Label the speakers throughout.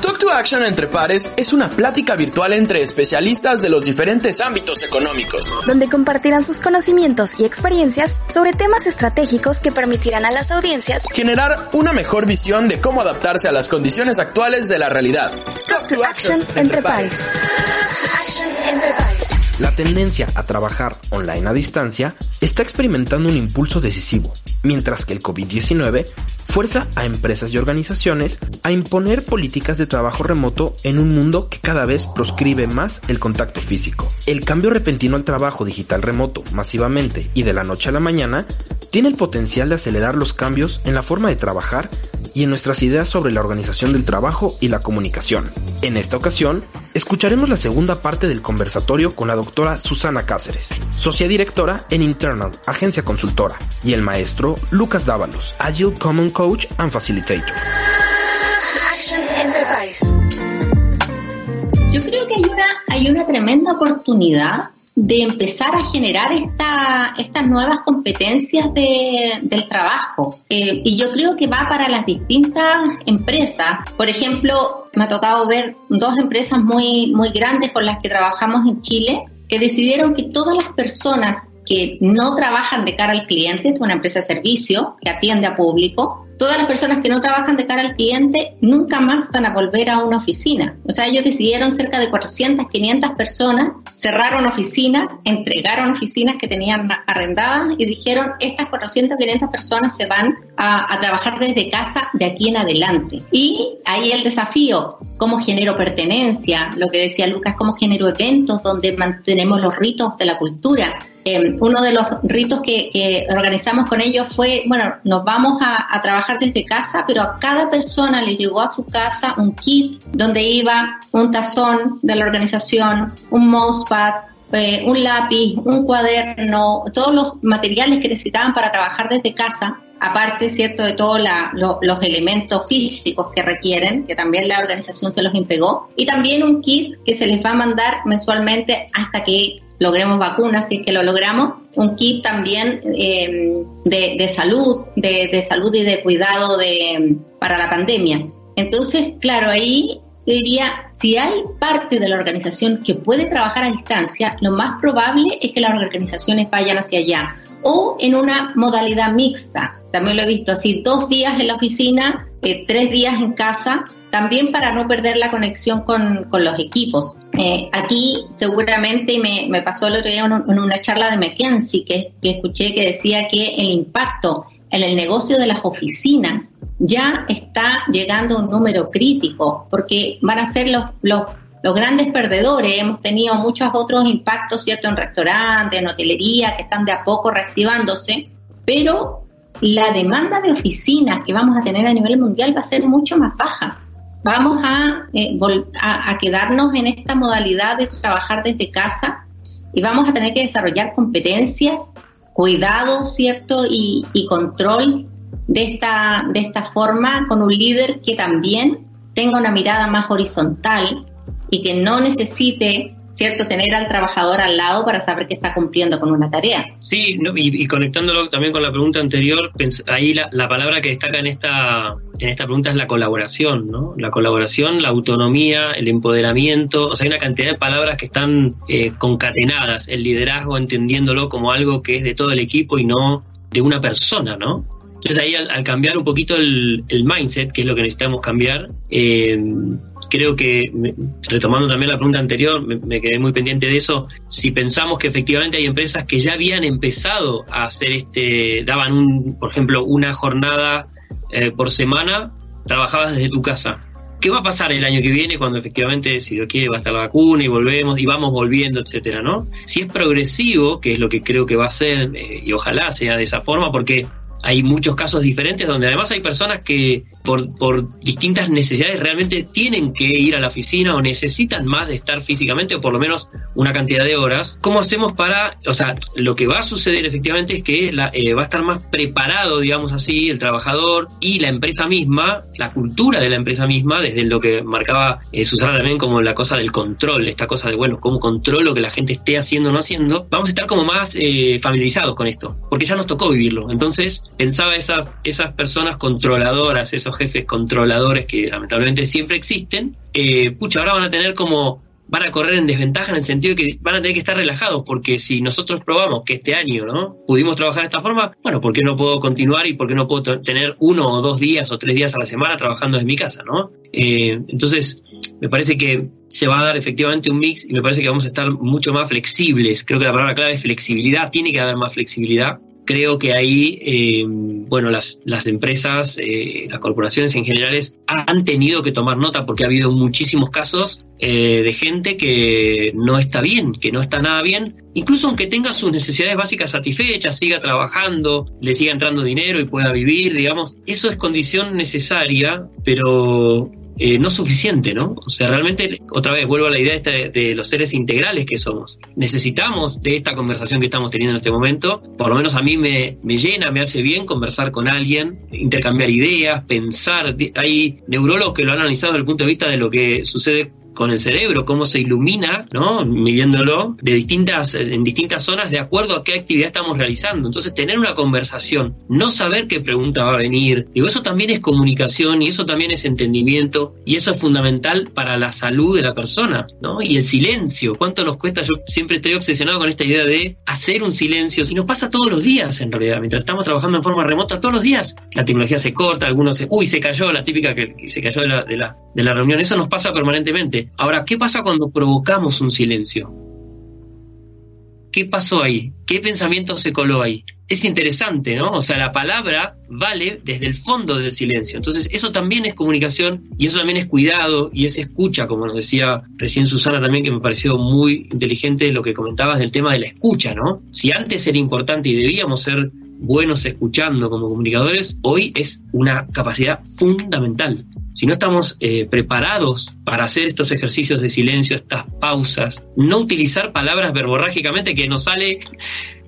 Speaker 1: Talk to Action entre pares es una plática virtual entre especialistas de los diferentes ámbitos económicos,
Speaker 2: donde compartirán sus conocimientos y experiencias sobre temas estratégicos que permitirán a las audiencias
Speaker 1: generar una mejor visión de cómo adaptarse a las condiciones actuales de la realidad.
Speaker 2: Talk to Action entre pares.
Speaker 3: La tendencia a trabajar online a distancia está experimentando un impulso decisivo, mientras que el COVID-19 fuerza a empresas y organizaciones a imponer políticas de trabajo remoto en un mundo que cada vez proscribe más el contacto físico. El cambio repentino al trabajo digital remoto masivamente y de la noche a la mañana tiene el potencial de acelerar los cambios en la forma de trabajar y en nuestras ideas sobre la organización del trabajo y la comunicación. En esta ocasión, escucharemos la segunda parte del conversatorio con la doctora Susana Cáceres, socia directora en Internal, agencia consultora, y el maestro Lucas Dávalos, Agile Common Coach and Facilitator.
Speaker 4: Yo creo que hay una, tremenda oportunidad de empezar a generar esta, estas nuevas competencias de, del trabajo. Eh, y yo creo que va para las distintas empresas. Por ejemplo, me ha tocado ver dos empresas muy, muy grandes con las que trabajamos en Chile que decidieron que todas las personas que no trabajan de cara al cliente, es una empresa de servicio que atiende a público, todas las personas que no trabajan de cara al cliente nunca más van a volver a una oficina. O sea, ellos decidieron cerca de 400, 500 personas, cerraron oficinas, entregaron oficinas que tenían arrendadas y dijeron, estas 400, 500 personas se van a, trabajar desde casa de aquí en adelante. Y ahí el desafío, cómo genero pertenencia, lo que decía Lucas, cómo genero eventos donde mantenemos los ritos de la cultura, eh, uno de los ritos que, organizamos con ellos fue, bueno, nos vamos a, trabajar desde casa, pero a cada persona le llegó a su casa un kit donde iba un tazón de la organización, un mousepad, eh, un lápiz, un cuaderno, todos los materiales que necesitaban para trabajar desde casa aparte, ¿cierto?, de todos lo, los elementos físicos que requieren, que también la organización se los entregó, y también un kit que se les va a mandar mensualmente hasta que logremos vacunas, si es que lo logramos, un kit también eh, de, de, salud, de, de, salud y de cuidado de, para la pandemia. Entonces, claro, ahí yo diría, si hay parte de la organización que puede trabajar a distancia, lo más probable es que las organizaciones vayan hacia allá o en una modalidad mixta. También lo he visto así, dos días en la oficina, eh, tres días en casa, también para no perder la conexión con, con los equipos. Eh, aquí seguramente me, me, pasó el otro día en, en una charla de McKinsey que, que escuché que decía que el impacto en el negocio de las oficinas ya está llegando un número crítico, porque van a ser los, los, los, grandes perdedores. Hemos tenido muchos otros impactos, ¿cierto?, en restaurantes, en hotelería, que están de a poco reactivándose, pero la demanda de oficinas que vamos a tener a nivel mundial va a ser mucho más baja. Vamos a, eh, a quedarnos en esta modalidad de trabajar desde casa y vamos a tener que desarrollar competencias cuidado, ¿cierto? Y, control de esta, de esta forma con un líder que también tenga una mirada más horizontal y que no necesite ¿cierto? Tener al trabajador al lado para saber que está cumpliendo con una tarea.
Speaker 5: Sí, no, y, conectándolo también con la pregunta anterior, ahí la, la, palabra que destaca en esta, en esta pregunta es la colaboración, ¿no? La colaboración, la autonomía, el empoderamiento, o sea, hay una cantidad de palabras que están eh, concatenadas, el liderazgo entendiéndolo como algo que es de todo el equipo y no de una persona, ¿no? Entonces ahí al, al cambiar un poquito el, el, mindset, que es lo que necesitamos cambiar, eh, creo que, retomando también la pregunta anterior, me, quedé muy pendiente de eso, si pensamos que efectivamente hay empresas que ya habían empezado a hacer este, daban un, por ejemplo, una jornada eh, por semana, trabajabas desde tu casa. ¿Qué va a pasar el año que viene cuando efectivamente, si Dios quiere, va a estar la vacuna y volvemos y vamos volviendo, etcétera, ¿no? Si es progresivo, que es lo que creo que va a ser, eh, y ojalá sea de esa forma, porque hay muchos casos diferentes donde además hay personas que por, por distintas necesidades realmente tienen que ir a la oficina o necesitan más de estar físicamente o por lo menos una cantidad de horas. ¿Cómo hacemos para, o sea, lo que va a suceder efectivamente es que eh, va a estar más preparado, digamos así, el trabajador y la empresa misma, la cultura de la empresa misma, desde lo que marcaba eh, Susana también como la cosa del control, esta cosa de, bueno, cómo controlo que la gente esté haciendo o no haciendo, vamos a estar como más eh, familiarizados con esto, porque ya nos tocó vivirlo. Entonces, pensaba esa, esas personas controladoras, esos jefes controladores que lamentablemente siempre existen, eh, pucha, ahora van a tener como van a correr en desventaja en el sentido de que van a tener que estar relajados, porque si nosotros probamos que este año no pudimos trabajar de esta forma, bueno, ¿por qué no puedo continuar y por qué no puedo tener uno o dos días o tres días a la semana trabajando desde mi casa, ¿no? Eh, entonces, me parece que se va a dar efectivamente un mix y me parece que vamos a estar mucho más flexibles. Creo que la palabra clave es flexibilidad, tiene que haber más flexibilidad creo que ahí, eh, bueno, las, las empresas, eh, las corporaciones en general han tenido que tomar nota porque ha habido muchísimos casos eh, de gente que no está bien, que no está nada bien, incluso aunque tenga sus necesidades básicas satisfechas, siga trabajando, le siga entrando dinero y pueda vivir, digamos, eso es condición necesaria, pero eh, no suficiente, ¿no? O sea, realmente, otra vez, vuelvo a la idea de, los seres integrales que somos. Necesitamos de esta conversación que estamos teniendo en este momento, por lo menos a mí me, me llena, me hace bien conversar con alguien, intercambiar ideas, pensar. Hay neurólogos que lo han analizado desde el punto de vista de lo que sucede con el cerebro, cómo se ilumina, ¿no? Midiéndolo de distintas, en distintas zonas de acuerdo a qué actividad estamos realizando. Entonces, tener una conversación, no saber qué pregunta va a venir, digo, eso también es comunicación y eso también es entendimiento y eso es fundamental para la salud de la persona, ¿no? Y el silencio, ¿cuánto nos cuesta? Yo siempre estoy obsesionado con esta idea de hacer un silencio, si nos pasa todos los días en realidad, mientras estamos trabajando en forma remota todos los días, la tecnología se corta, algunos se, uy, se cayó, la típica que, se cayó de la, de la, de la reunión, eso nos pasa permanentemente. Ahora, ¿qué pasa cuando provocamos un silencio? ¿Qué pasó ahí? ¿Qué pensamiento se coló ahí? Es interesante, ¿no? O sea, la palabra vale desde el fondo del silencio. Entonces, eso también es comunicación y eso también es cuidado y es escucha, como nos decía recién Susana también, que me pareció muy inteligente lo que comentabas del tema de la escucha, ¿no? Si antes era importante y debíamos ser buenos escuchando como comunicadores, hoy es una capacidad fundamental. Si no estamos eh, preparados para hacer estos ejercicios de silencio, estas pausas, no utilizar palabras verborrágicamente que nos sale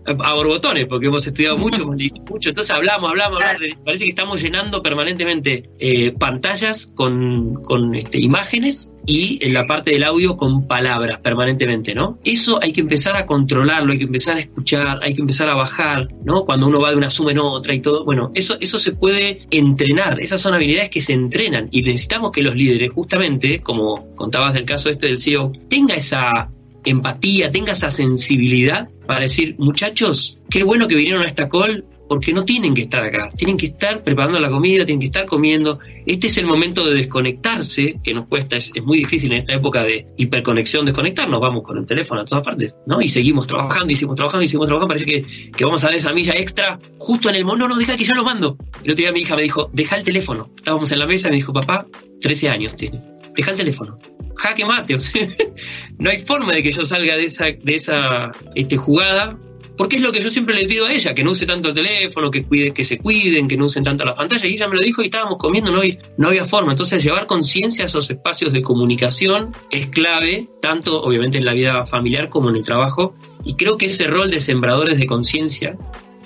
Speaker 5: a borbotones, porque hemos estudiado mucho, mucho, entonces hablamos, hablamos, hablamos, parece que estamos llenando permanentemente eh, pantallas con, con este, imágenes y en la parte del audio con palabras permanentemente, ¿no? Eso hay que empezar a controlarlo, hay que empezar a escuchar, hay que empezar a bajar, ¿no? Cuando uno va de una suma en otra y todo, bueno, eso, eso se puede entrenar, esas son habilidades que se entrenan y necesitamos que los líderes, justamente, como contabas del caso este del CEO, tenga esa empatía, tenga esa sensibilidad para decir, muchachos, qué bueno que vinieron a esta call porque no tienen que estar acá, tienen que estar preparando la comida, tienen que estar comiendo. Este es el momento de desconectarse, que nos cuesta, es, muy difícil en esta época de hiperconexión desconectarnos, vamos con el teléfono a todas partes, ¿no? Y seguimos trabajando, y seguimos trabajando, y seguimos trabajando, parece que, que vamos a dar esa milla extra justo en el momento, no, no, deja que ya lo mando. El otro día mi hija me dijo, deja el teléfono. Estábamos en la mesa y me dijo, papá, 13 años tiene, deja el teléfono. Jaque mate, no hay forma de que yo salga de esa, de esa este, jugada, porque es lo que yo siempre le pido a ella, que no use tanto el teléfono, que cuide, que se cuiden, que no usen tanto la pantalla, y ella me lo dijo y estábamos comiendo, no, no había forma. Entonces llevar conciencia a esos espacios de comunicación es clave, tanto obviamente en la vida familiar como en el trabajo, y creo que ese rol de sembradores de conciencia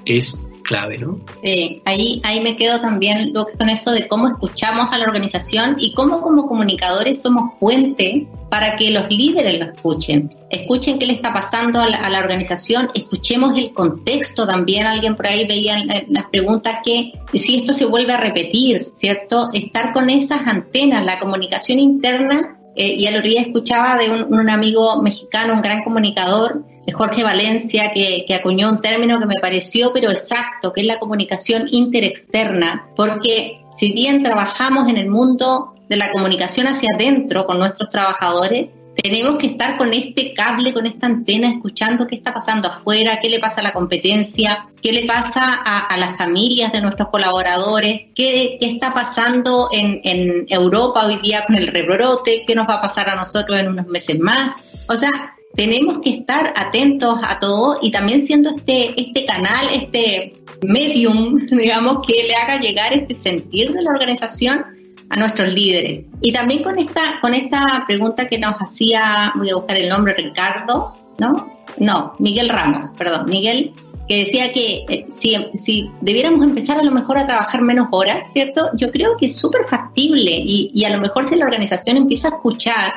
Speaker 5: es clave, ¿no?
Speaker 4: Sí, ahí, ahí me quedo también con esto de cómo escuchamos a la organización y cómo como comunicadores somos puente para que los líderes lo escuchen. Escuchen qué le está pasando a la, organización, escuchemos el contexto también. Alguien por ahí veía las preguntas que si esto se vuelve a repetir, ¿cierto? Estar con esas antenas, la comunicación interna. Eh, y a lo que escuchaba de un amigo mexicano, un gran comunicador, Jorge Valencia, que, acuñó un término que me pareció pero exacto, que es la comunicación interexterna, porque si bien trabajamos en el mundo de la comunicación hacia adentro con nuestros trabajadores, tenemos que estar con este cable, con esta antena, escuchando qué está pasando afuera, qué le pasa a la competencia, qué le pasa a, las familias de nuestros colaboradores, qué, está pasando en, en Europa hoy día con el rebrote, qué nos va a pasar a nosotros en unos meses más. O sea, tenemos que estar atentos a todo y también siendo este, este canal, este medium, digamos, que le haga llegar este sentir de la organización a nuestros líderes. Y también con esta, con esta pregunta que nos hacía, voy a buscar el nombre, Ricardo, ¿no? No, Miguel Ramos, perdón, Miguel, que decía que eh, si, si, debiéramos empezar a lo mejor a trabajar menos horas, ¿cierto? Yo creo que es súper factible y, y, a lo mejor si la organización empieza a escuchar,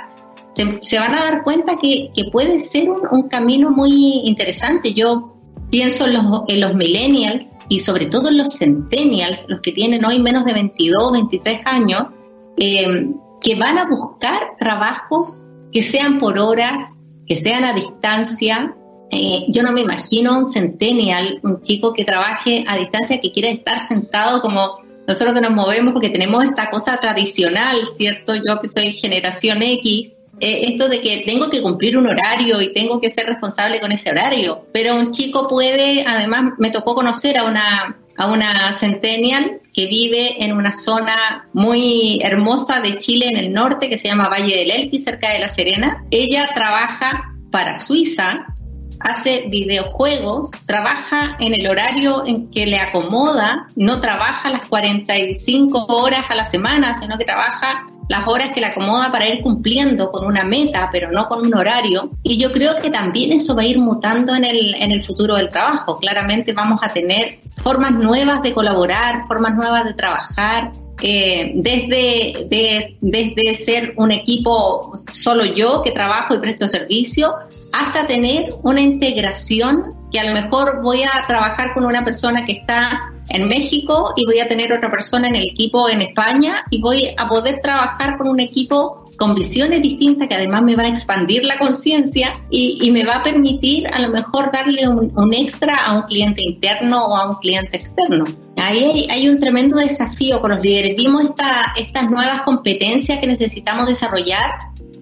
Speaker 4: se, van a dar cuenta que, que puede ser un, un, camino muy interesante. Yo pienso en los, en los millennials y sobre todo en los centennials, los que tienen hoy menos de 22, 23 años, eh, que van a buscar trabajos que sean por horas, que sean a distancia. Eh, yo no me imagino un centennial, un chico que trabaje a distancia, que quiera estar sentado como nosotros que nos movemos porque tenemos esta cosa tradicional, ¿cierto? Yo que soy generación X, eh, esto de que tengo que cumplir un horario y tengo que ser responsable con ese horario. Pero un chico puede, además me tocó conocer a una, a una centennial que vive en una zona muy hermosa de Chile en el norte que se llama Valle del Elqui, cerca de La Serena. Ella trabaja para Suiza, hace videojuegos, trabaja en el horario en que le acomoda, no trabaja las 45 horas a la semana, sino que trabaja las horas que le acomoda para ir cumpliendo con una meta, pero no con un horario. Y yo creo que también eso va a ir mutando en el, en el futuro del trabajo. Claramente vamos a tener formas nuevas de colaborar, formas nuevas de trabajar, eh, desde, desde ser un equipo solo yo que trabajo y presto servicio, hasta tener una integración que a lo mejor voy a trabajar con una persona que está en México y voy a tener otra persona en el equipo en España y voy a poder trabajar con un equipo con visiones distintas que además me va a expandir la conciencia y, me va a permitir a lo mejor darle un, extra a un cliente interno o a un cliente externo. Ahí hay, un tremendo desafío con los líderes. Vimos esta, estas nuevas competencias que necesitamos desarrollar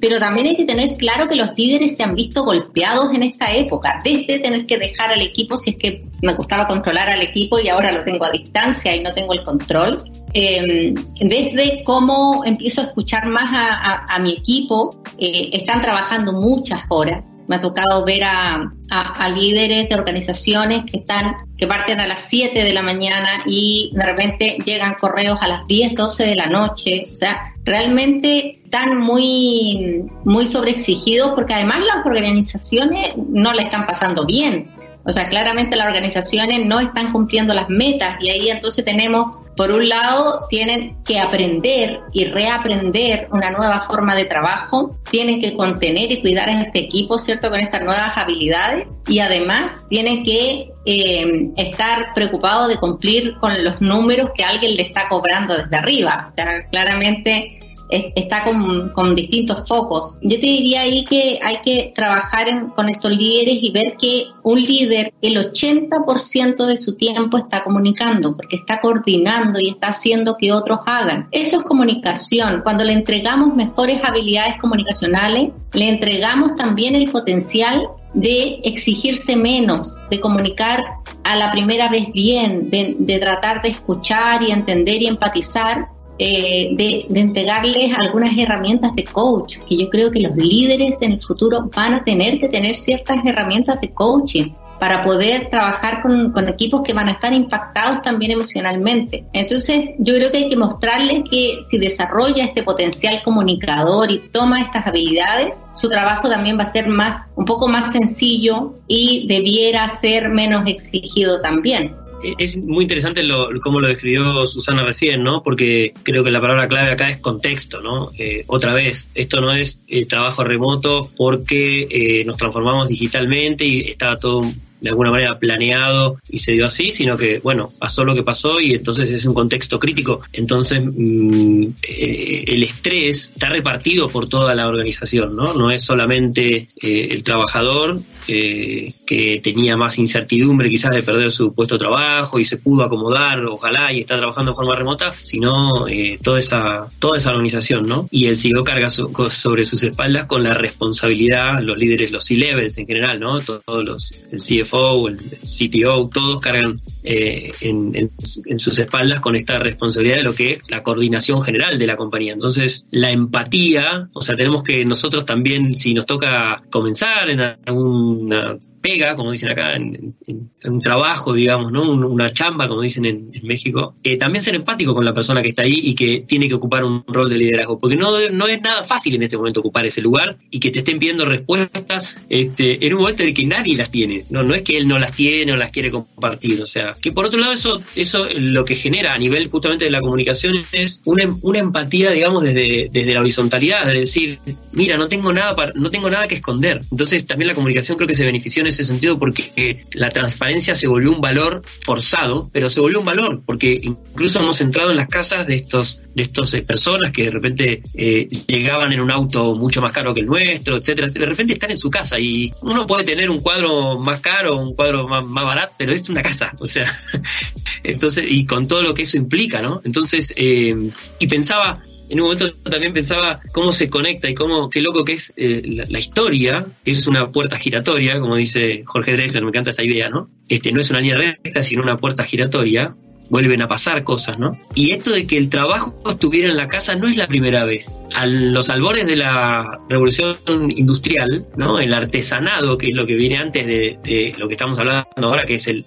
Speaker 4: pero también hay que tener claro que los líderes se han visto golpeados en esta época, desde tener que dejar al equipo, si es que me gustaba controlar al equipo y ahora lo tengo a distancia y no tengo el control, eh, desde cómo empiezo a escuchar más a, mi equipo, eh, están trabajando muchas horas. Me ha tocado ver a, a, líderes de organizaciones que están, que parten a las 7 de la mañana y de repente llegan correos a las 10, 12 de la noche. O sea, realmente están muy, muy sobreexigidos porque además las organizaciones no le están pasando bien. O sea, claramente las organizaciones no están cumpliendo las metas y ahí entonces tenemos, por un lado, tienen que aprender y reaprender una nueva forma de trabajo, tienen que contener y cuidar a este equipo, ¿cierto?, con estas nuevas habilidades y además tienen que eh, estar preocupados de cumplir con los números que alguien le está cobrando desde arriba. O sea, claramente está con, con, distintos focos. Yo te diría ahí que hay que trabajar con estos líderes y ver que un líder el 80% de su tiempo está comunicando, porque está coordinando y está haciendo que otros hagan. Eso es comunicación. Cuando le entregamos mejores habilidades comunicacionales, le entregamos también el potencial de exigirse menos, de comunicar a la primera vez bien, de, de tratar de escuchar y entender y empatizar eh, de, de, entregarles algunas herramientas de coach, que yo creo que los líderes en el futuro van a tener que tener ciertas herramientas de coaching para poder trabajar con, con, equipos que van a estar impactados también emocionalmente. Entonces, yo creo que hay que mostrarles que si desarrolla este potencial comunicador y toma estas habilidades, su trabajo también va a ser más, un poco más sencillo y debiera ser menos exigido también
Speaker 5: es muy interesante lo, cómo lo describió Susana recién, ¿no? Porque creo que la palabra clave acá es contexto, ¿no? Eh, otra vez, esto no es eh, trabajo remoto porque eh, nos transformamos digitalmente y estaba todo de alguna manera planeado y se dio así, sino que, bueno, pasó lo que pasó y entonces es un contexto crítico. Entonces, mm, eh, el estrés está repartido por toda la organización, ¿no? No es solamente eh, el trabajador eh, que tenía más incertidumbre quizás de perder su puesto de trabajo y se pudo acomodar, ojalá, y está trabajando de forma remota, sino toda esa toda esa organización, ¿no? Y el CEO carga sobre sus espaldas con la responsabilidad, los líderes, los C-levels en general, ¿no? Todos los, el CFO CFO, el CTO, todos cargan eh, en, sus espaldas con esta responsabilidad de lo que es la coordinación general de la compañía. Entonces, la empatía, o sea, tenemos que nosotros también, si nos toca comenzar en alguna pega, como dicen acá, en, un trabajo, digamos, ¿no? una chamba, como dicen en, México, eh, también ser empático con la persona que está ahí y que tiene que ocupar un rol de liderazgo, porque no, no es nada fácil en este momento ocupar ese lugar y que te estén pidiendo respuestas este, en un momento en el que nadie las tiene, no, no es que él no las tiene o las quiere compartir, o sea, que por otro lado eso, eso lo que genera a nivel justamente de la comunicación es una, una empatía, digamos, desde, desde la horizontalidad, de decir, mira, no tengo nada para, no tengo nada que esconder. Entonces también la comunicación creo que se benefició en ese sentido porque eh, la transparencia se volvió un valor forzado, pero se volvió un valor porque incluso hemos entrado en las casas de estos de estas eh, personas que de repente eh, llegaban en un auto mucho más caro que el nuestro, etcétera, De repente están en su casa y uno puede tener un cuadro más caro, un cuadro más, barato, pero es una casa, o sea, entonces, y con todo lo que eso implica, ¿no? Entonces, y pensaba, en un momento también pensaba cómo se conecta y cómo, qué loco que es eh, la, historia, que es una puerta giratoria, como dice Jorge Drexler, me encanta esa idea, ¿no? Este, no es una línea recta, sino una puerta giratoria, vuelven a pasar cosas, ¿no? Y esto de que el trabajo estuviera en la casa no es la primera vez. A los albores de la revolución industrial, ¿no? El artesanado, que es lo que viene antes de, lo que estamos hablando ahora, que es el,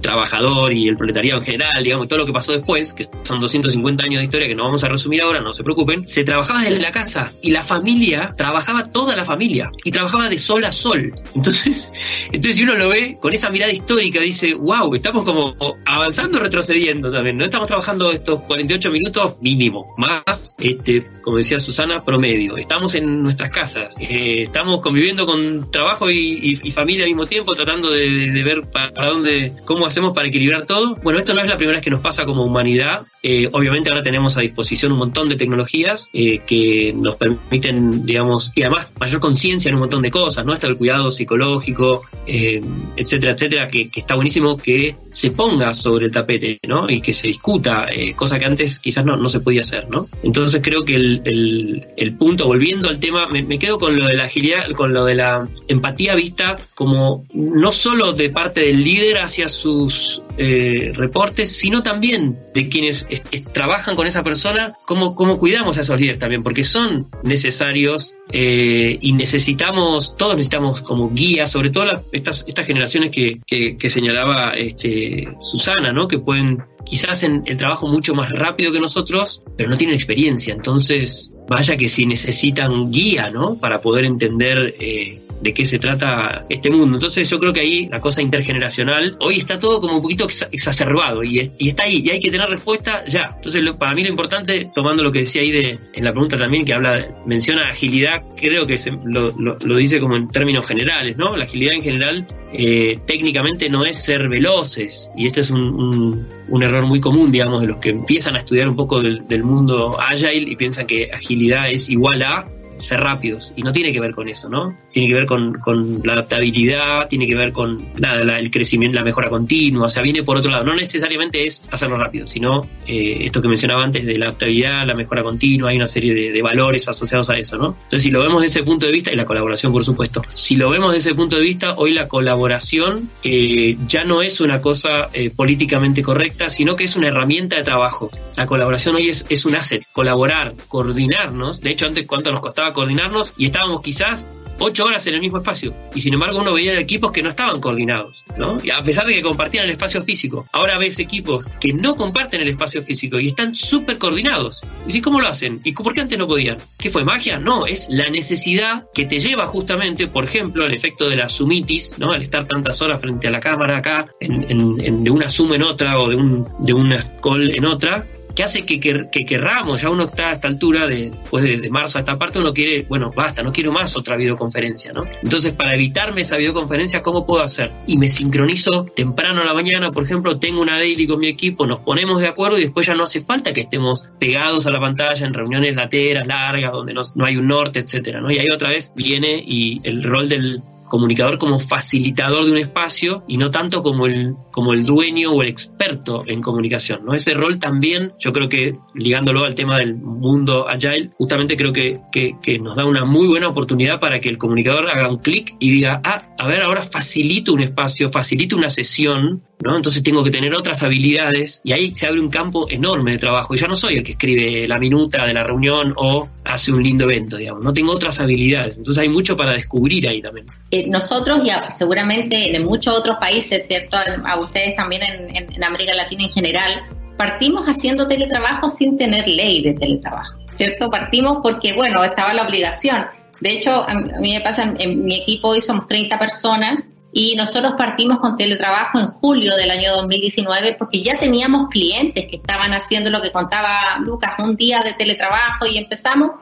Speaker 5: trabajador y el proletariado en general, digamos, todo lo que pasó después, que son 250 años de historia que no vamos a resumir ahora, no se preocupen, se trabajaba desde la casa y la familia, trabajaba toda la familia y trabajaba de sol a sol. Entonces, entonces si uno lo ve con esa mirada histórica, dice, wow, estamos como avanzando, retrocediendo también. No estamos trabajando estos 48 minutos mínimo, más, este, como decía Susana, promedio. Estamos en nuestras casas, eh, estamos conviviendo con trabajo y, familia al mismo tiempo, tratando de, ver para dónde, cómo hacemos para equilibrar todo. Bueno, esto no es la primera vez que nos pasa como humanidad. Eh, obviamente ahora tenemos a disposición un montón de tecnologías eh, que nos permiten, digamos, y además mayor conciencia en un montón de cosas, ¿no? Hasta el cuidado psicológico, etcétera, etcétera, que, que está buenísimo que se ponga sobre el tapete. ¿No? Y que se discuta, eh, cosa que antes quizás no, no se podía hacer, ¿no? Entonces creo que el, el, punto, volviendo al tema, me, quedo con lo de la agilidad, con lo de la empatía vista como no solo de parte del líder hacia sus eh, reportes, sino también de quienes trabajan con esa persona, cómo, cómo cuidamos a esos líderes también, porque son necesarios eh, y necesitamos, todos necesitamos como guías, sobre todo estas, estas generaciones que, que, señalaba este, Susana, ¿no? que pueden quizás hacen el trabajo mucho más rápido que nosotros, pero no tienen experiencia. Entonces, vaya que si necesitan guía, ¿no? Para poder entender eh, de qué se trata este mundo. Entonces yo creo que ahí la cosa intergeneracional, hoy está todo como un poquito exacerbado y, está ahí y hay que tener respuesta ya. Entonces para mí lo importante, tomando lo que decía ahí de, en la pregunta también que habla, menciona agilidad, creo que se, lo, dice como en términos generales, ¿no? La agilidad en general eh, técnicamente no es ser veloces y este es un, un, error muy común, digamos, de los que empiezan a estudiar un poco del, del mundo agile y piensan que agilidad es igual a ser rápidos. Y no tiene que ver con eso, ¿no? Tiene que ver con, la adaptabilidad, tiene que ver con nada, el crecimiento, la mejora continua. O sea, viene por otro lado. No necesariamente es hacerlo rápido, sino eh, esto que mencionaba antes de la adaptabilidad, la mejora continua, hay una serie de, valores asociados a eso, ¿no? Entonces, si lo vemos desde ese punto de vista, y la colaboración, por supuesto, si lo vemos desde ese punto de vista, hoy la colaboración eh, ya no es una cosa eh, políticamente correcta, sino que es una herramienta de trabajo. La colaboración hoy es, es un asset. Colaborar, coordinarnos. De hecho, antes, ¿cuánto nos costaba coordinarnos y estábamos quizás ocho horas en el mismo espacio. Y sin embargo uno veía equipos que no estaban coordinados, ¿no? Y a pesar de que compartían el espacio físico. Ahora ves equipos que no comparten el espacio físico y están súper coordinados. Y si ¿cómo lo hacen? ¿Y por qué antes no podían? ¿Qué fue magia? No, es la necesidad que te lleva justamente, por ejemplo, el efecto de la sumitis, ¿no? Al estar tantas horas frente a la cámara acá, en, de una zoom en otra o de, un, de una call en otra, que hace que, que, querramos, ya uno está a esta altura, de, después de, marzo a esta parte, uno quiere, bueno, basta, no quiero más otra videoconferencia, ¿no? Entonces, para evitarme esa videoconferencia, ¿cómo puedo hacer? Y me sincronizo temprano a la mañana, por ejemplo, tengo una daily con mi equipo, nos ponemos de acuerdo y después ya no hace falta que estemos pegados a la pantalla en reuniones lateras, largas, donde no, no hay un norte, etcétera, ¿no? Y ahí otra vez viene y el rol del, comunicador como facilitador de un espacio y no tanto como el, como el dueño o el experto en comunicación. ¿no? Ese rol también, yo creo que ligándolo al tema del mundo agile, justamente creo que, que, que nos da una muy buena oportunidad para que el comunicador haga un clic y diga, ah, a ver, ahora facilito un espacio, facilito una sesión, ¿no? Entonces tengo que tener otras habilidades y ahí se abre un campo enorme de trabajo. Y ya no soy el que escribe la minuta de la reunión o hace un lindo evento, digamos. No tengo otras habilidades. Entonces hay mucho para descubrir ahí también.
Speaker 4: Eh, nosotros ya seguramente en muchos otros países, ¿cierto? A ustedes también en, en América Latina en general, partimos haciendo teletrabajo sin tener ley de teletrabajo, ¿cierto? Partimos porque, bueno, estaba la obligación. De hecho, a mí me pasa, en, mi equipo hoy somos 30 personas y nosotros partimos con teletrabajo en julio del año 2019 porque ya teníamos clientes que estaban haciendo lo que contaba Lucas, un día de teletrabajo y empezamos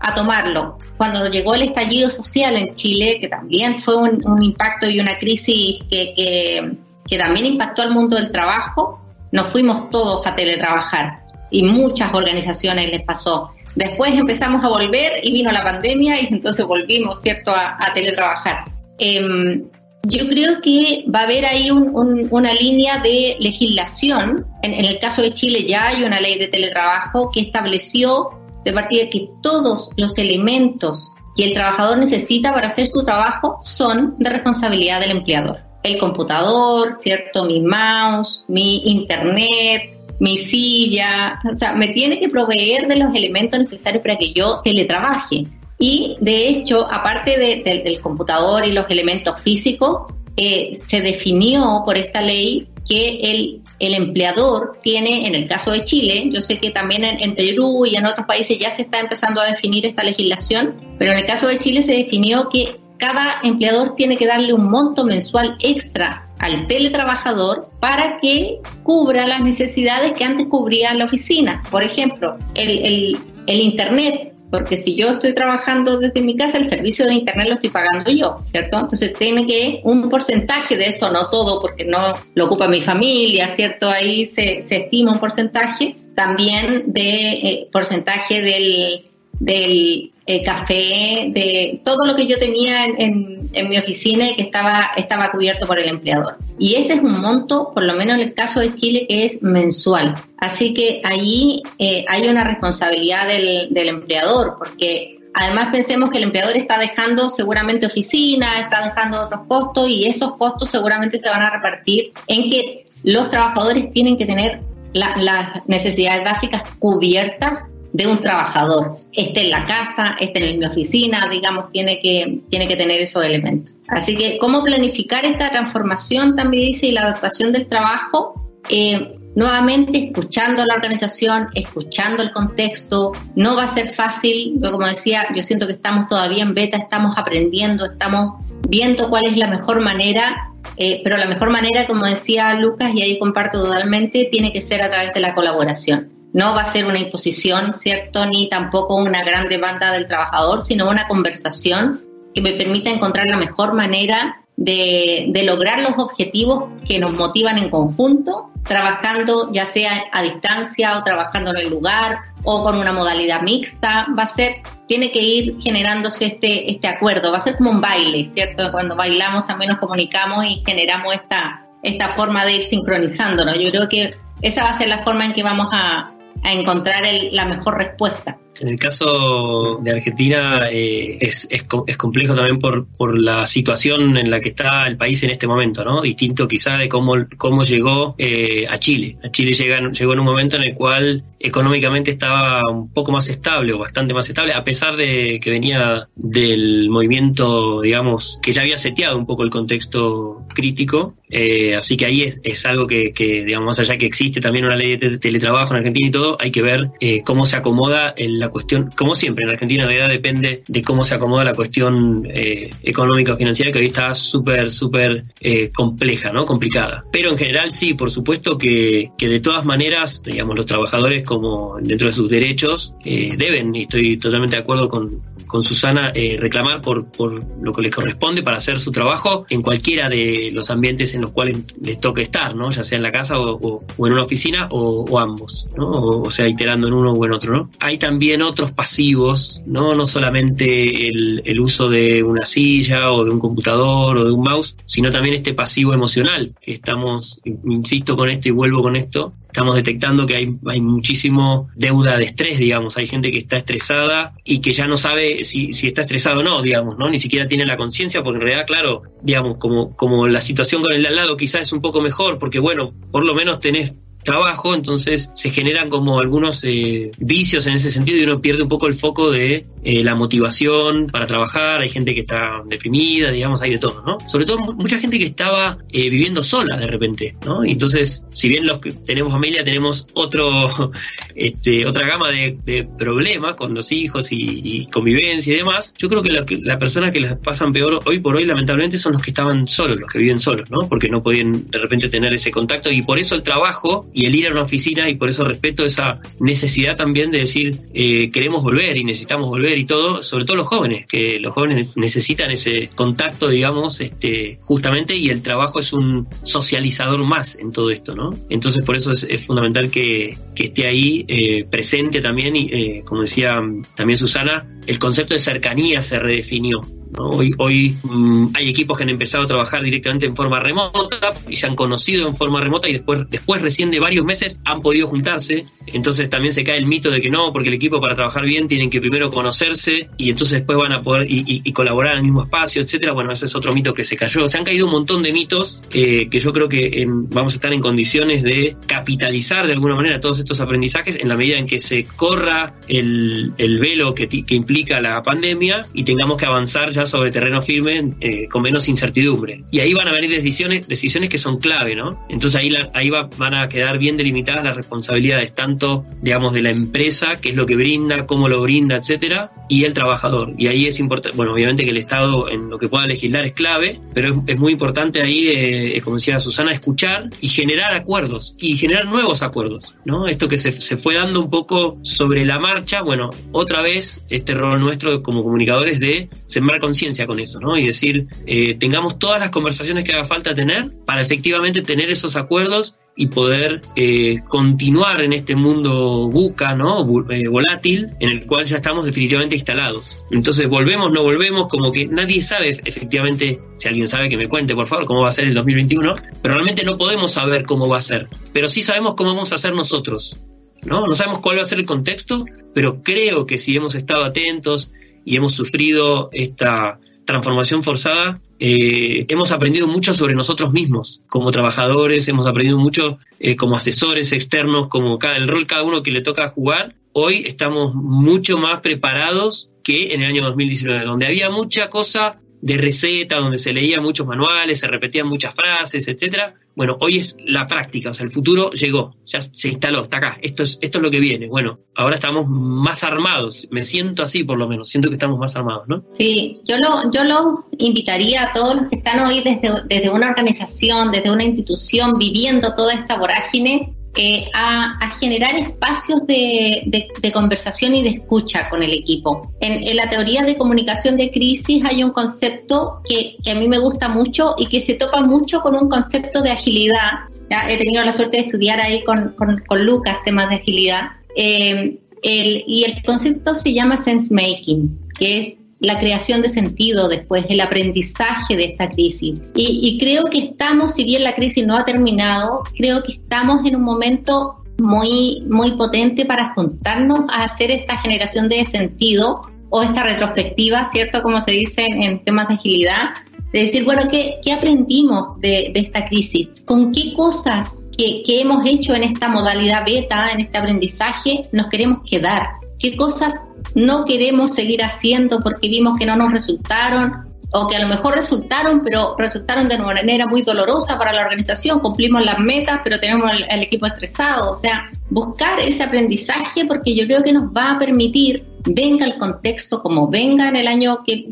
Speaker 4: a tomarlo. Cuando llegó el estallido social en Chile, que también fue un, impacto y una crisis que, que, que también impactó al mundo del trabajo, nos fuimos todos a teletrabajar y muchas organizaciones les pasó. Después empezamos a volver y vino la pandemia y entonces volvimos, ¿cierto?, a, teletrabajar. Em, yo creo que va a haber ahí una línea de legislación. En, el caso de Chile ya hay una ley de teletrabajo que estableció de partida que todos los elementos que el trabajador necesita para hacer su trabajo son de responsabilidad del empleador. El computador, ¿cierto? Mi mouse, mi internet, mi silla, o sea, me tiene que proveer de los elementos necesarios para que yo teletrabaje. Y de hecho, aparte del computador y los elementos físicos, eh, se definió por esta ley que el, el, empleador tiene, en el caso de Chile, yo sé que también en, Perú y en otros países ya se está empezando a definir esta legislación, pero en el caso de Chile se definió que cada empleador tiene que darle un monto mensual extra al teletrabajador para que cubra las necesidades que antes cubría la oficina. Por ejemplo, el, el, Internet, porque si yo estoy trabajando desde mi casa, el servicio de Internet lo estoy pagando yo, ¿cierto? Entonces tiene que un porcentaje de eso, no todo, porque no lo ocupa mi familia, ¿cierto? Ahí se, se estima un porcentaje, también de eh, porcentaje del, del eh, café, de todo lo que yo tenía en, mi oficina y que estaba, estaba cubierto por el empleador. Y ese es un monto, por lo menos en el caso de Chile, que es mensual. Así que ahí eh, hay una responsabilidad del, del empleador, porque Además, pensemos que el empleador está dejando seguramente oficina, está dejando otros costos y esos costos seguramente se van a repartir en que los trabajadores tienen que tener las necesidades básicas cubiertas de un trabajador, esté en la casa, esté en mi oficina, digamos, tiene que, tiene que tener esos elementos. Así que, ¿cómo planificar esta transformación también dice y la adaptación del trabajo? Eh, nuevamente escuchando la organización, escuchando el contexto, no va a ser fácil, yo como decía, yo siento que estamos todavía en beta, estamos aprendiendo, estamos viendo cuál es la mejor manera, eh, pero la mejor manera, como decía Lucas, y ahí comparto totalmente, tiene que ser a través de la colaboración no va a ser una imposición, ¿cierto? Ni tampoco una gran demanda del trabajador, sino una conversación que me permita encontrar la mejor manera de, lograr los objetivos que nos motivan en conjunto, trabajando ya sea a distancia o trabajando en el lugar o con una modalidad mixta, va a ser, tiene que ir generándose este, este acuerdo, va a ser como un baile, ¿cierto? Cuando bailamos también nos comunicamos y generamos esta, esta forma de ir sincronizándonos. Yo creo que esa va a ser la forma en que vamos a, a encontrar la mejor respuesta.
Speaker 5: En el caso de Argentina eh, es, es, es, complejo también por, por la situación en la que está el país en este momento, ¿no? Distinto quizá de cómo, cómo llegó eh, a Chile. A Chile llega, llegó en un momento en el cual económicamente estaba un poco más estable o bastante más estable, a pesar de que venía del movimiento, digamos, que ya había seteado un poco el contexto crítico. Eh, así que ahí es, es algo que, digamos, más allá que existe también una ley de teletrabajo en Argentina y todo, hay que ver eh, cómo se acomoda la cuestión, como siempre, en Argentina en realidad depende de cómo se acomoda la cuestión eh, económica o financiera, que hoy está súper, súper eh, compleja, ¿no? Complicada. Pero en general sí, por supuesto que, que de todas maneras, digamos, los trabajadores como dentro de sus derechos eh, deben, y estoy totalmente de acuerdo con, con Susana, eh, reclamar por, por lo que les corresponde para hacer su trabajo en cualquiera de los ambientes en los cuales les toque estar, ¿no? Ya sea en la casa o, en una oficina o, o ambos, ¿no? O, sea, iterando en uno o en otro, ¿no? Hay también otros pasivos, no, no solamente el, el uso de una silla o de un computador o de un mouse, sino también este pasivo emocional que estamos, insisto con esto y vuelvo con esto, estamos detectando que hay, hay muchísimo deuda de estrés, digamos, hay gente que está estresada y que ya no sabe si, si está estresado o no, digamos, ¿no? Ni siquiera tiene la conciencia, porque en realidad, claro, digamos, como, como la situación con el de al lado quizás es un poco mejor, porque bueno, por lo menos tenés trabajo, entonces se generan como algunos eh, vicios en ese sentido y uno pierde un poco el foco de eh, la motivación para trabajar, hay gente que está deprimida, digamos, hay de todo, ¿no? Sobre todo mucha gente que estaba eh, viviendo sola de repente, ¿no? Y entonces, si bien los que tenemos familia, tenemos otro, este, otra gama de, problemas con los hijos y, convivencia y demás, yo creo que, la, que personas que las pasan peor hoy por hoy, lamentablemente, son los que estaban solos, los que viven solos, ¿no? Porque no podían de repente tener ese contacto y por eso el trabajo y el ir a una oficina y por eso respeto esa necesidad también de decir eh, queremos volver y necesitamos volver y todo, sobre todo los jóvenes, que los jóvenes necesitan ese contacto, digamos, este, justamente y el trabajo es un socializador más en todo esto, ¿no? Entonces por eso es, fundamental que, esté ahí eh, presente también y, eh, como decía también Susana, el concepto de cercanía se redefinió. Hoy, hoy mm, hay equipos que han empezado a trabajar directamente en forma remota y se han conocido en forma remota y después, después recién de varios meses han podido juntarse. Entonces también se cae el mito de que no, porque el equipo para trabajar bien tienen que primero conocerse y entonces después van a poder y, colaborar en el mismo espacio, etcétera. Bueno, ese es otro mito que se cayó. Se han caído un montón de mitos eh, que yo creo que vamos a estar en condiciones de capitalizar de alguna manera todos estos aprendizajes en la medida en que se corra el, el velo que, que implica la pandemia y tengamos que avanzar ya sobre terreno firme eh, con menos incertidumbre. Y ahí van a venir decisiones, decisiones que son clave, ¿no? Entonces ahí, ahí va, van a quedar bien delimitadas las responsabilidades tanto, digamos, de la empresa, que es lo que brinda, cómo lo brinda, etcétera, y el trabajador. Y ahí es importante, bueno, obviamente que el Estado en lo que pueda legislar es clave, pero es, muy importante ahí, eh, como decía Susana, escuchar y generar acuerdos y generar nuevos acuerdos, ¿no? Esto que se, se fue dando un poco sobre la marcha, bueno, otra vez este rol nuestro como comunicadores de sembrar con conciencia con eso, ¿no? Y decir, eh, tengamos todas las conversaciones que haga falta tener para efectivamente tener esos acuerdos y poder eh, continuar en este mundo buca, ¿no? Eh, volátil, en el cual ya estamos definitivamente instalados. Entonces, volvemos, no volvemos, como que nadie sabe efectivamente, si alguien sabe que me cuente, por favor, cómo va a ser el 2021, pero realmente no podemos saber cómo va a ser, pero sí sabemos cómo vamos a ser nosotros. ¿No? no sabemos cuál va a ser el contexto, pero creo que si hemos estado atentos, y hemos sufrido esta transformación forzada, eh, hemos aprendido mucho sobre nosotros mismos como trabajadores, hemos aprendido mucho eh, como asesores externos, como cada, el rol cada uno que le toca jugar. Hoy estamos mucho más preparados que en el año 2019, donde había mucha cosa de receta, donde se leía muchos manuales, se repetían muchas frases, etcétera. Bueno, hoy es la práctica, o sea, el futuro llegó, ya se instaló, está acá, esto es, esto es lo que viene. Bueno, ahora estamos más armados, me siento así por lo menos, siento que estamos más armados, ¿no?
Speaker 4: Sí, yo lo, yo lo invitaría a todos los que están hoy desde, desde una organización, desde una institución, viviendo toda esta vorágine, eh, a, generar espacios de, conversación y de escucha con el equipo. En, la teoría de comunicación de crisis hay un concepto que, a mí me gusta mucho y que se topa mucho con un concepto de agilidad. Ya he tenido la suerte de estudiar ahí con, Lucas temas de agilidad. Eh, y el concepto se llama sense making, que es la creación de sentido después, el aprendizaje de esta crisis. Y, creo que estamos, si bien la crisis no ha terminado, creo que estamos en un momento muy, muy potente para juntarnos a hacer esta generación de sentido o esta retrospectiva, ¿cierto? Como se dice en temas de agilidad, de decir, bueno, ¿qué, qué aprendimos de, de, esta crisis? ¿Con qué cosas que, que hemos hecho en esta modalidad beta, en este aprendizaje, nos queremos quedar? ¿Qué cosas no queremos seguir haciendo porque vimos que no nos resultaron o que a lo mejor resultaron, pero resultaron de una manera muy dolorosa para la organización, cumplimos las metas, pero tenemos el, equipo estresado. O sea, buscar ese aprendizaje porque yo creo que nos va a permitir, venga el contexto como venga en el año que,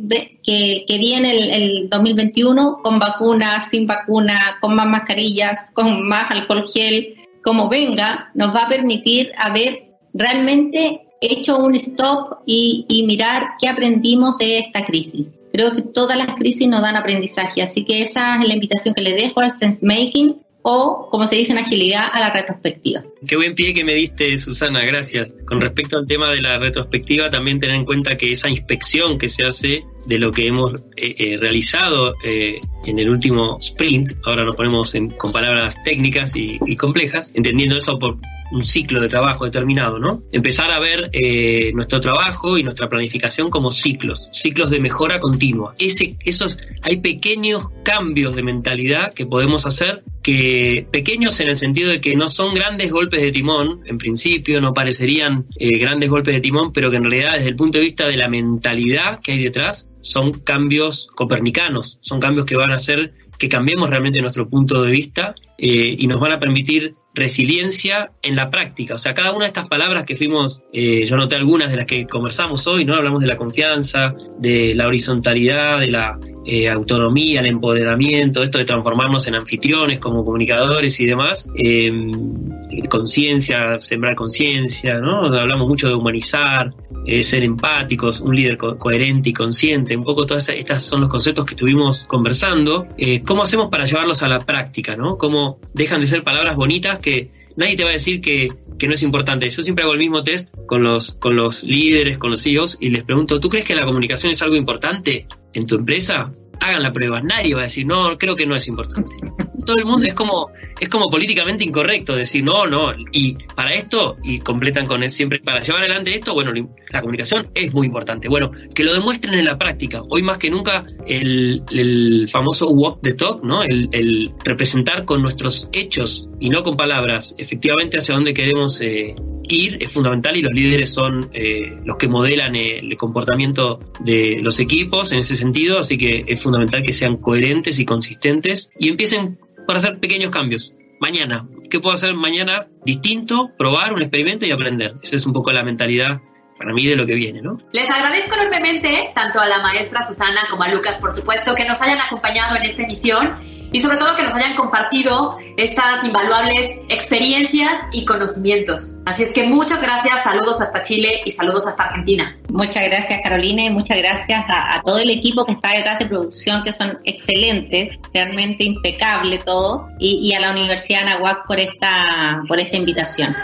Speaker 4: que, viene, el, el 2021, con vacuna, sin vacuna, con más mascarillas, con más alcohol gel, como venga, nos va a permitir a ver realmente hecho un stop y, mirar qué aprendimos de esta crisis. Creo que todas las crisis nos dan aprendizaje, así que esa es la invitación que le dejo al sense making o, como se dice en agilidad, a la retrospectiva.
Speaker 5: Qué buen pie que me diste, Susana, gracias. Con respecto al tema de la retrospectiva, también tener en cuenta que esa inspección que se hace de lo que hemos eh, eh, realizado eh, en el último sprint, ahora nos ponemos con palabras técnicas y, y complejas, entendiendo eso por un ciclo de trabajo determinado, ¿no? Empezar a ver eh, nuestro trabajo y nuestra planificación como ciclos, ciclos de mejora continua. Ese, esos, hay pequeños cambios de mentalidad que podemos hacer, que pequeños en el sentido de que no son grandes golpes de timón, en principio no parecerían eh, grandes golpes de timón, pero que en realidad desde el punto de vista de la mentalidad que hay detrás, son cambios copernicanos, son cambios que van a hacer que cambiemos realmente nuestro punto de vista eh, y nos van a permitir resiliencia en la práctica. O sea, cada una de estas palabras que fuimos, eh, yo noté algunas de las que conversamos hoy, ¿no? Hablamos de la confianza, de la horizontalidad, de la eh, autonomía, el empoderamiento, esto de transformarnos en anfitriones como comunicadores y demás, em, conciencia, sembrar conciencia, ¿no? Hablamos mucho de humanizar, eh, ser empáticos, un líder coherente y consciente, un poco todas estas son los conceptos que estuvimos conversando. Eh, ¿Cómo hacemos para llevarlos a la práctica, ¿no? ¿Cómo dejan de ser palabras bonitas que nadie te va a decir que, que, no es importante. Yo siempre hago el mismo test con los, con los líderes, con los CEOs y les pregunto, ¿tú crees que la comunicación es algo importante en tu empresa? Hagan la prueba. Nadie va a decir, no, creo que no es importante todo el mundo es como es como políticamente incorrecto decir no, no, y para esto, y completan con él siempre, para llevar adelante esto, bueno, la comunicación es muy importante. Bueno, que lo demuestren en la práctica. Hoy más que nunca el, el famoso walk the talk, ¿no? El, el, representar con nuestros hechos y no con palabras, efectivamente hacia dónde queremos eh, ir es fundamental y los líderes son eh, los que modelan el comportamiento de los equipos en ese sentido, así que es fundamental que sean coherentes y consistentes y empiecen para hacer pequeños cambios. Mañana, ¿qué puedo hacer mañana distinto? Probar un experimento y aprender. Esa es un poco la mentalidad para mí de lo que viene, ¿no?
Speaker 6: Les agradezco enormemente tanto a la maestra Susana como a Lucas, por supuesto, que nos hayan acompañado en esta emisión y sobre todo que nos hayan compartido estas invaluables experiencias y conocimientos. Así es que muchas gracias, saludos hasta Chile y saludos hasta Argentina.
Speaker 4: Muchas gracias Carolina y muchas gracias a, todo el equipo que está detrás de producción, que son excelentes, realmente impecable todo, y, a la Universidad Anahuac por esta, por esta invitación.